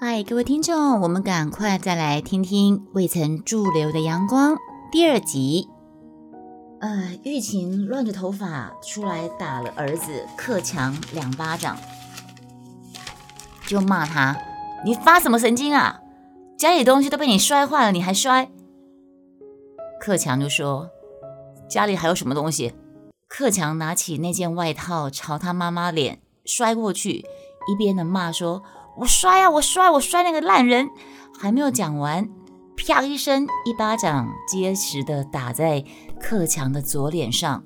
嗨，各位听众，我们赶快再来听听《未曾驻留的阳光》第二集。呃，玉琴乱着头发出来打了儿子克强两巴掌，就骂他：“你发什么神经啊？家里东西都被你摔坏了，你还摔？”克强就说：“家里还有什么东西？”克强拿起那件外套朝他妈妈脸摔过去，一边的骂说。我摔啊！我摔！我摔那个烂人！还没有讲完，啪一声，一巴掌结实的打在克强的左脸上。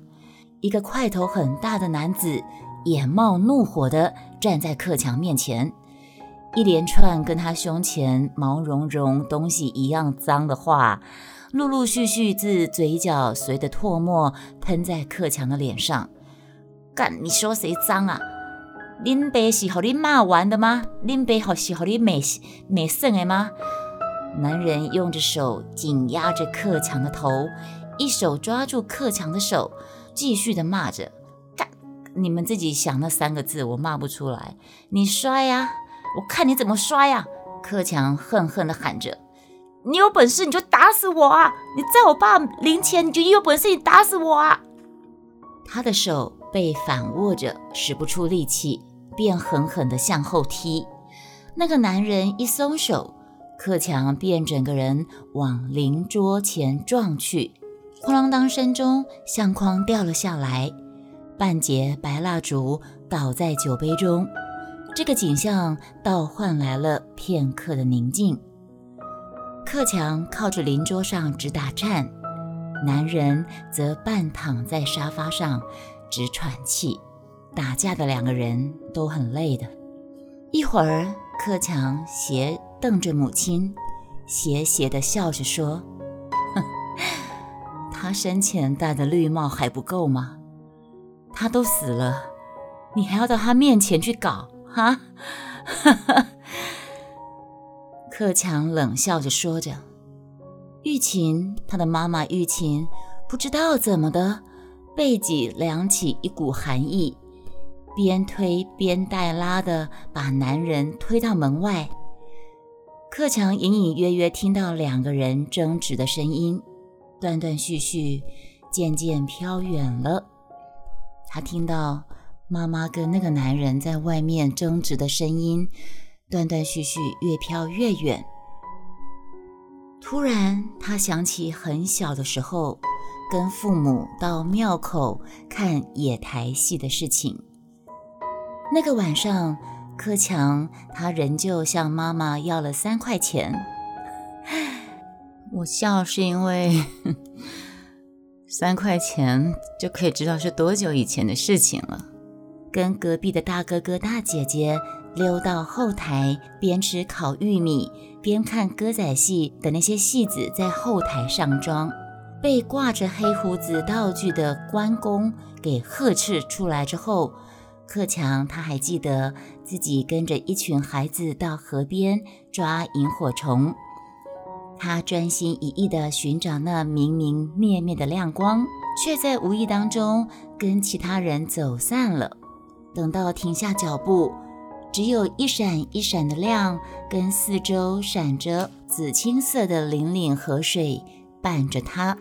一个块头很大的男子眼冒怒火的站在克强面前，一连串跟他胸前毛茸茸东西一样脏的话，陆陆续续自嘴角随着唾沫喷在克强的脸上。干！你说谁脏啊？林北是和你骂完的吗？林北好是和你美美胜的吗？男人用着手紧压着克强的头，一手抓住克强的手，继续的骂着：“干！你们自己想那三个字，我骂不出来。你摔呀！我看你怎么摔呀！”克强恨恨的喊着：“你有本事你就打死我啊！你在我爸临前你就有本事你打死我啊！”他的手被反握着，使不出力气。便狠狠地向后踢，那个男人一松手，克强便整个人往灵桌前撞去，哐啷当声中，相框掉了下来，半截白蜡烛倒在酒杯中。这个景象倒换来了片刻的宁静。克强靠着灵桌上直打颤，男人则半躺在沙发上直喘气。打架的两个人都很累的。一会儿，克强斜瞪着母亲，斜斜地笑着说：“哼，他生前戴的绿帽还不够吗？他都死了，你还要到他面前去搞？哈！” 克强冷笑着说着。玉琴，他的妈妈玉琴，不知道怎么的，背脊凉起一股寒意。边推边带拉的把男人推到门外，克强隐隐约约听到两个人争执的声音，断断续续，渐渐飘远了。他听到妈妈跟那个男人在外面争执的声音，断断续续，越飘越远。突然，他想起很小的时候跟父母到庙口看野台戏的事情。那个晚上，柯强他仍旧向妈妈要了三块钱。我笑是因为三块钱就可以知道是多久以前的事情了。跟隔壁的大哥哥大姐姐溜到后台，边吃烤玉米边看歌仔戏的那些戏子在后台上妆，被挂着黑胡子道具的关公给呵斥出来之后。克强他还记得自己跟着一群孩子到河边抓萤火虫，他专心一意地寻找那明明灭灭的亮光，却在无意当中跟其他人走散了。等到停下脚步，只有一闪一闪的亮，跟四周闪着紫青色的粼粼河水伴着他。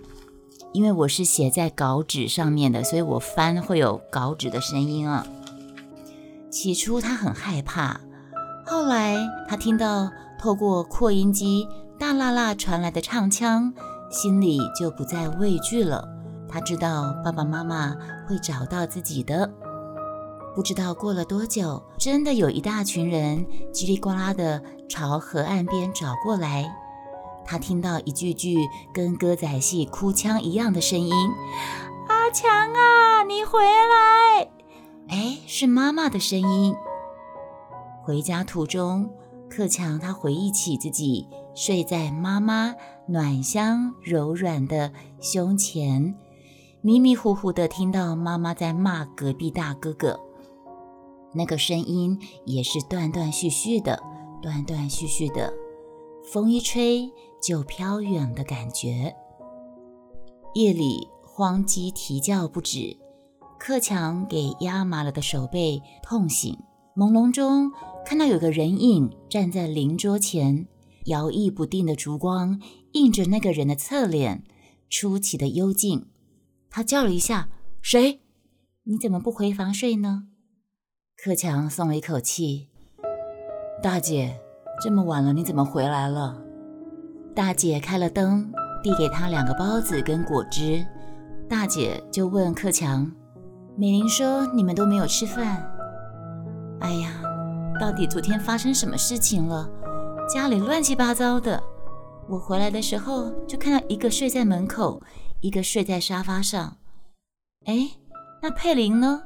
因为我是写在稿纸上面的，所以我翻会有稿纸的声音啊。起初他很害怕，后来他听到透过扩音机大啦啦传来的唱腔，心里就不再畏惧了。他知道爸爸妈妈会找到自己的。不知道过了多久，真的有一大群人叽里呱啦的朝河岸边找过来。他听到一句句跟歌仔戏哭腔一样的声音：“阿强啊，你回来！”哎，是妈妈的声音。回家途中，克强他回忆起自己睡在妈妈暖香柔软的胸前，迷迷糊糊的听到妈妈在骂隔壁大哥哥，那个声音也是断断续续的，断断续续的，风一吹就飘远的感觉。夜里荒鸡啼叫不止。克强给压麻了的手背痛醒，朦胧中看到有个人影站在灵桌前，摇曳不定的烛光映着那个人的侧脸，出奇的幽静。他叫了一下：“谁？你怎么不回房睡呢？”克强松了一口气：“大姐，这么晚了，你怎么回来了？”大姐开了灯，递给他两个包子跟果汁。大姐就问克强：“美玲说你们都没有吃饭。”哎呀，到底昨天发生什么事情了？家里乱七八糟的。我回来的时候就看到一个睡在门口，一个睡在沙发上。哎，那佩玲呢？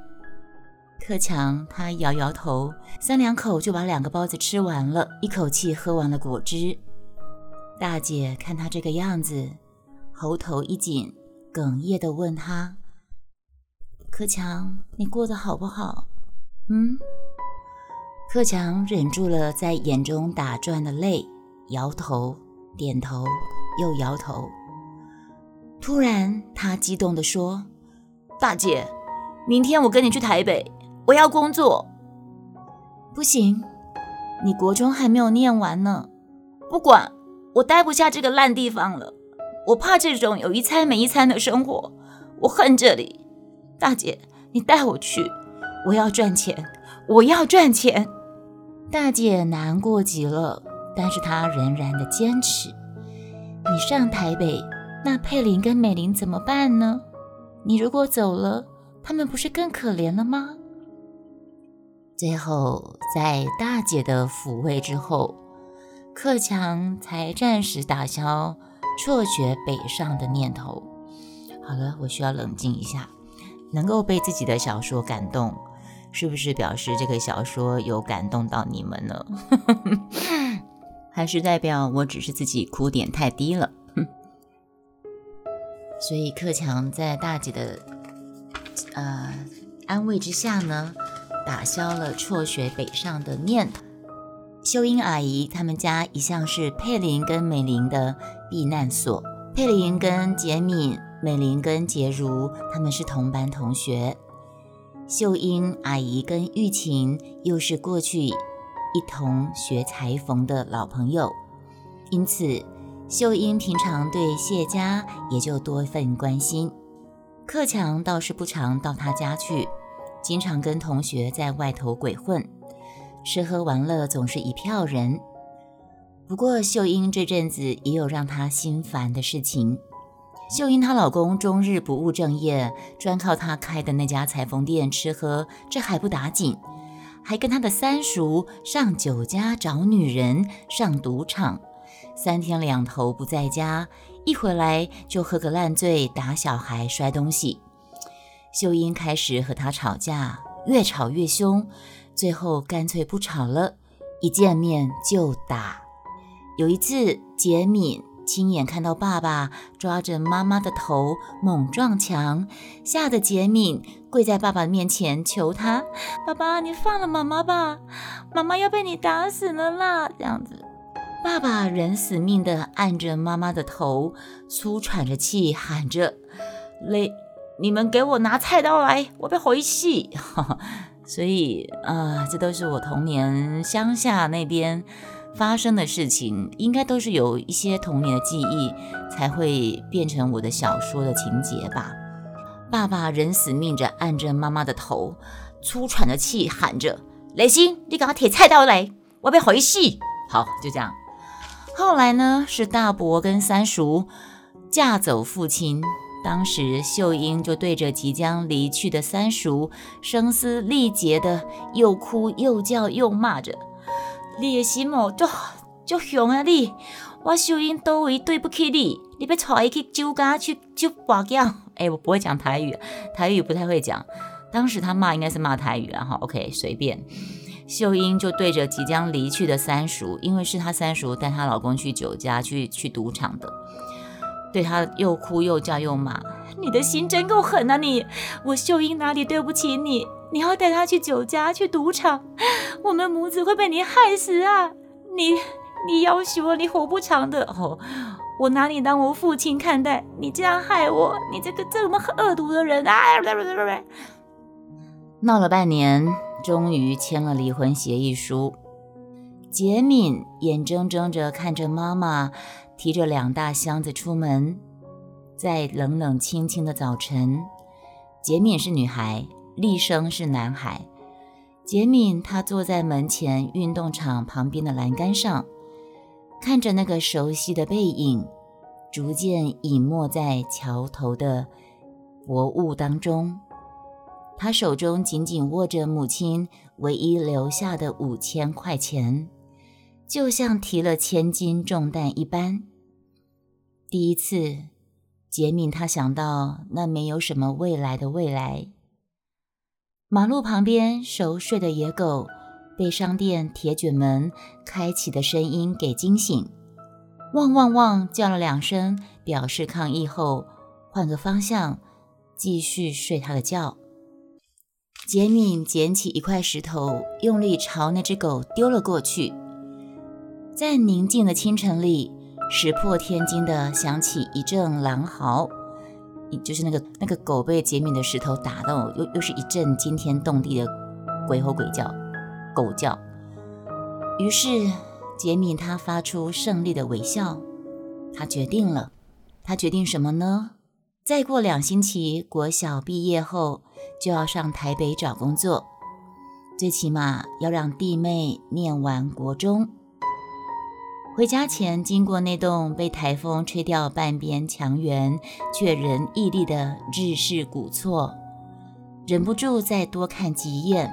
克强他摇摇头，三两口就把两个包子吃完了，一口气喝完了果汁。大姐看他这个样子，喉头一紧，哽咽地问他：“克强，你过得好不好？”嗯。克强忍住了在眼中打转的泪，摇头、点头又摇头。突然，他激动地说：“大姐，明天我跟你去台北，我要工作。”“不行，你国中还没有念完呢。”“不管，我待不下这个烂地方了。我怕这种有一餐没一餐的生活，我恨这里。大姐，你带我去，我要赚钱，我要赚钱。”大姐难过极了，但是她仍然的坚持。你上台北，那佩林跟美玲怎么办呢？你如果走了，他们不是更可怜了吗？最后，在大姐的抚慰之后，克强才暂时打消辍学北上的念头。好了，我需要冷静一下，能够被自己的小说感动。是不是表示这个小说有感动到你们呢？还是代表我只是自己哭点太低了？所以克强在大姐的呃安慰之下呢，打消了辍学北上的念头。秀英阿姨他们家一向是佩林跟美玲的避难所。佩林跟杰敏，美玲跟杰如，他们是同班同学。秀英阿姨跟玉琴又是过去一同学裁缝的老朋友，因此秀英平常对谢家也就多份关心。克强倒是不常到他家去，经常跟同学在外头鬼混，吃喝玩乐总是一票人。不过秀英这阵子也有让她心烦的事情。秀英她老公终日不务正业，专靠她开的那家裁缝店吃喝，这还不打紧，还跟他的三叔上酒家找女人，上赌场，三天两头不在家，一回来就喝个烂醉，打小孩，摔东西。秀英开始和他吵架，越吵越凶，最后干脆不吵了，一见面就打。有一次，杰敏。亲眼看到爸爸抓着妈妈的头猛撞墙，吓得杰敏跪在爸爸面前求他：“爸爸，你放了妈妈吧，妈妈要被你打死了啦！”这样子，爸爸仍死命地按着妈妈的头，粗喘着气喊着：“嘞，你们给我拿菜刀来，我被回去。” 所以啊，这都是我童年乡下那边。发生的事情应该都是有一些童年的记忆，才会变成我的小说的情节吧。爸爸仍死命着按着妈妈的头，粗喘着气喊着：“雷星，你赶快铁菜刀来，我要回戏。”好，就这样。后来呢，是大伯跟三叔嫁走父亲，当时秀英就对着即将离去的三叔声嘶力竭的又哭又叫又骂着。你的心哦，就就凶啊！你，我秀英都为对不起你，你要带伊去酒家去酒拔奖。哎，我不会讲台语，台语不太会讲。当时他骂应该是骂台语啊，哈，OK，随便。秀英就对着即将离去的三叔，因为是她三叔带她老公去酒家去去赌场的，对她又哭又叫又骂。你的心真够狠啊！你，我秀英哪里对不起你？你要带他去酒家去赌场，我们母子会被你害死啊！你，你要求我，你活不长的哦！我拿你当我父亲看待，你这样害我，你这个这么恶毒的人啊！闹了半年，终于签了离婚协议书。杰敏眼睁睁着看着妈妈提着两大箱子出门，在冷冷清清的早晨，杰敏是女孩，厉声是男孩。杰敏他坐在门前运动场旁边的栏杆上，看着那个熟悉的背影。逐渐隐没在桥头的薄雾当中，他手中紧紧握着母亲唯一留下的五千块钱，就像提了千斤重担一般。第一次，杰敏他想到那没有什么未来的未来。马路旁边熟睡的野狗被商店铁卷门开启的声音给惊醒。汪汪汪！叫了两声，表示抗议后，换个方向，继续睡他的觉。杰敏捡起一块石头，用力朝那只狗丢了过去。在宁静的清晨里，石破天惊地响起一阵狼嚎，就是那个那个狗被杰敏的石头打到，又又是一阵惊天动地的鬼吼鬼叫、狗叫。于是。杰米他发出胜利的微笑，他决定了，他决定什么呢？再过两星期，国小毕业后就要上台北找工作，最起码要让弟妹念完国中。回家前，经过那栋被台风吹掉半边墙垣却仍屹立的日式古厝，忍不住再多看几眼。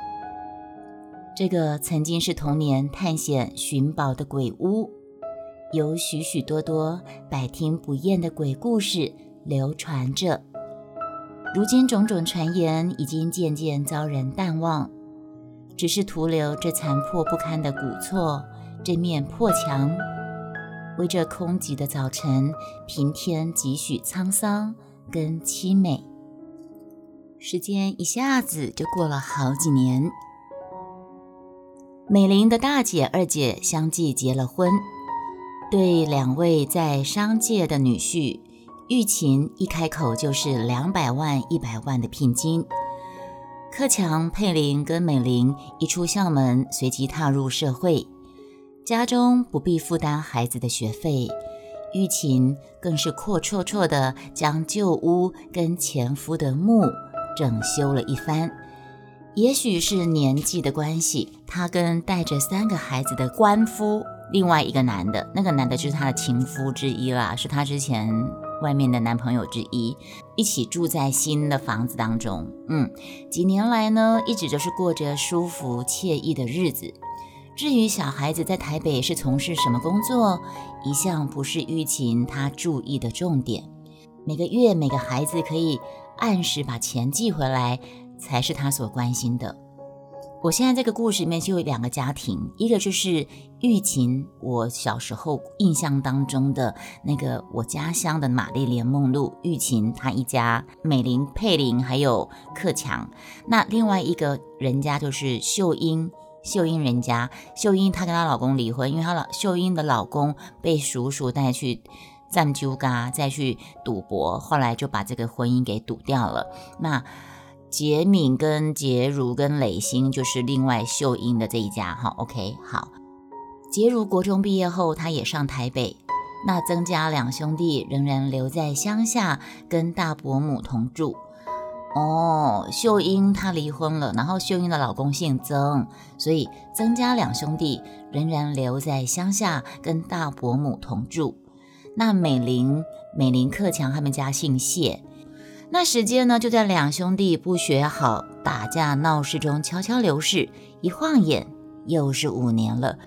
这个曾经是童年探险寻宝的鬼屋，有许许多多百听不厌的鬼故事流传着。如今种种传言已经渐渐遭人淡忘，只是徒留这残破不堪的古厝，这面破墙，为这空寂的早晨平添几许沧桑跟凄美。时间一下子就过了好几年。美玲的大姐、二姐相继结了婚，对两位在商界的女婿，玉琴一开口就是两百万、一百万的聘金。克强、佩玲跟美玲一出校门，随即踏入社会，家中不必负担孩子的学费，玉琴更是阔绰绰的将旧屋跟前夫的墓整修了一番。也许是年纪的关系，她跟带着三个孩子的官夫，另外一个男的，那个男的就是她的情夫之一啦，是她之前外面的男朋友之一，一起住在新的房子当中。嗯，几年来呢，一直就是过着舒服惬意的日子。至于小孩子在台北是从事什么工作，一向不是玉琴她注意的重点。每个月每个孩子可以按时把钱寄回来。才是他所关心的。我现在这个故事里面就有两个家庭，一个就是玉琴，我小时候印象当中的那个我家乡的玛丽莲梦露，玉琴她一家，美玲、佩玲还有克强。那另外一个人家就是秀英，秀英人家，秀英她跟她老公离婚，因为她老秀英的老公被叔叔带去占鸠嘎，再去赌博，后来就把这个婚姻给赌掉了。那。杰敏跟杰如跟磊星就是另外秀英的这一家哈，OK 好。杰如国中毕业后，他也上台北。那曾家两兄弟仍然留在乡下跟大伯母同住。哦，秀英她离婚了，然后秀英的老公姓曾，所以曾家两兄弟仍然留在乡下跟大伯母同住。那美玲、美玲克强他们家姓谢。那时间呢，就在两兄弟不学好、打架闹事中悄悄流逝。一晃眼，又是五年了。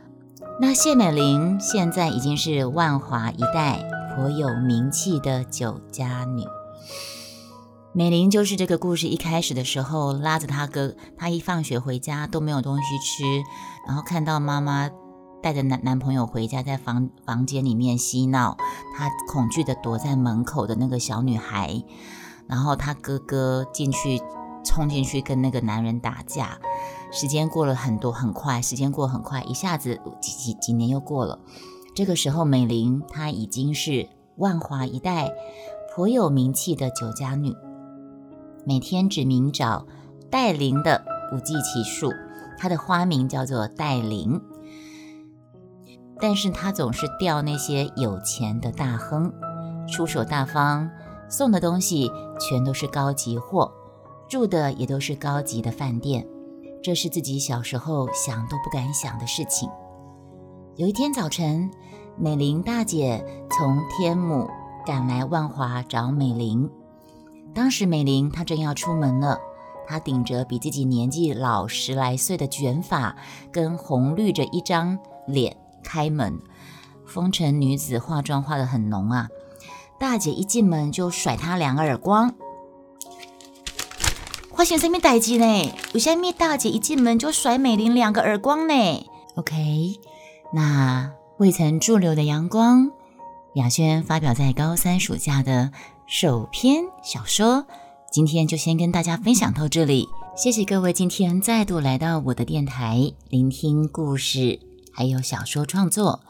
那谢美玲现在已经是万华一带颇有名气的酒家女。美玲就是这个故事一开始的时候，拉着她哥，她一放学回家都没有东西吃，然后看到妈妈带着男男朋友回家，在房房间里面嬉闹，她恐惧的躲在门口的那个小女孩。然后他哥哥进去，冲进去跟那个男人打架。时间过了很多，很快，时间过很快，一下子几几几年又过了。这个时候，美玲她已经是万华一带颇有名气的酒家女，每天指名找带铃的不计其数。他的花名叫做戴琳，但是他总是钓那些有钱的大亨，出手大方，送的东西全都是高级货，住的也都是高级的饭店，这是自己小时候想都不敢想的事情。有一天早晨，美玲大姐从天母赶来万华找美玲，当时美玲她正要出门了。她顶着比自己年纪老十来岁的卷发，跟红绿着一张脸开门。风尘女子化妆化得很浓啊！大姐一进门就甩她两个耳光。发生什么代志呢？为什么大姐一进门就甩美玲两个耳光呢？OK，那未曾驻留的阳光，雅轩发表在高三暑假的首篇小说。今天就先跟大家分享到这里，谢谢各位今天再度来到我的电台，聆听故事，还有小说创作。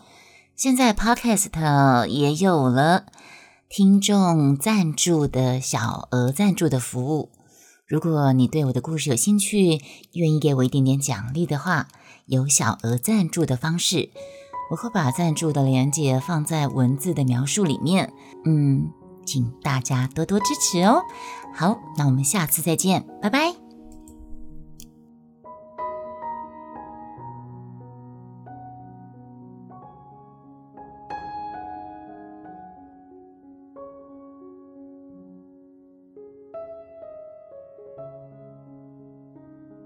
现在 Podcast 也有了听众赞助的小额赞助的服务。如果你对我的故事有兴趣，愿意给我一点点奖励的话，有小额赞助的方式，我会把赞助的链接放在文字的描述里面。嗯。请大家多多支持哦！好，那我们下次再见，拜拜。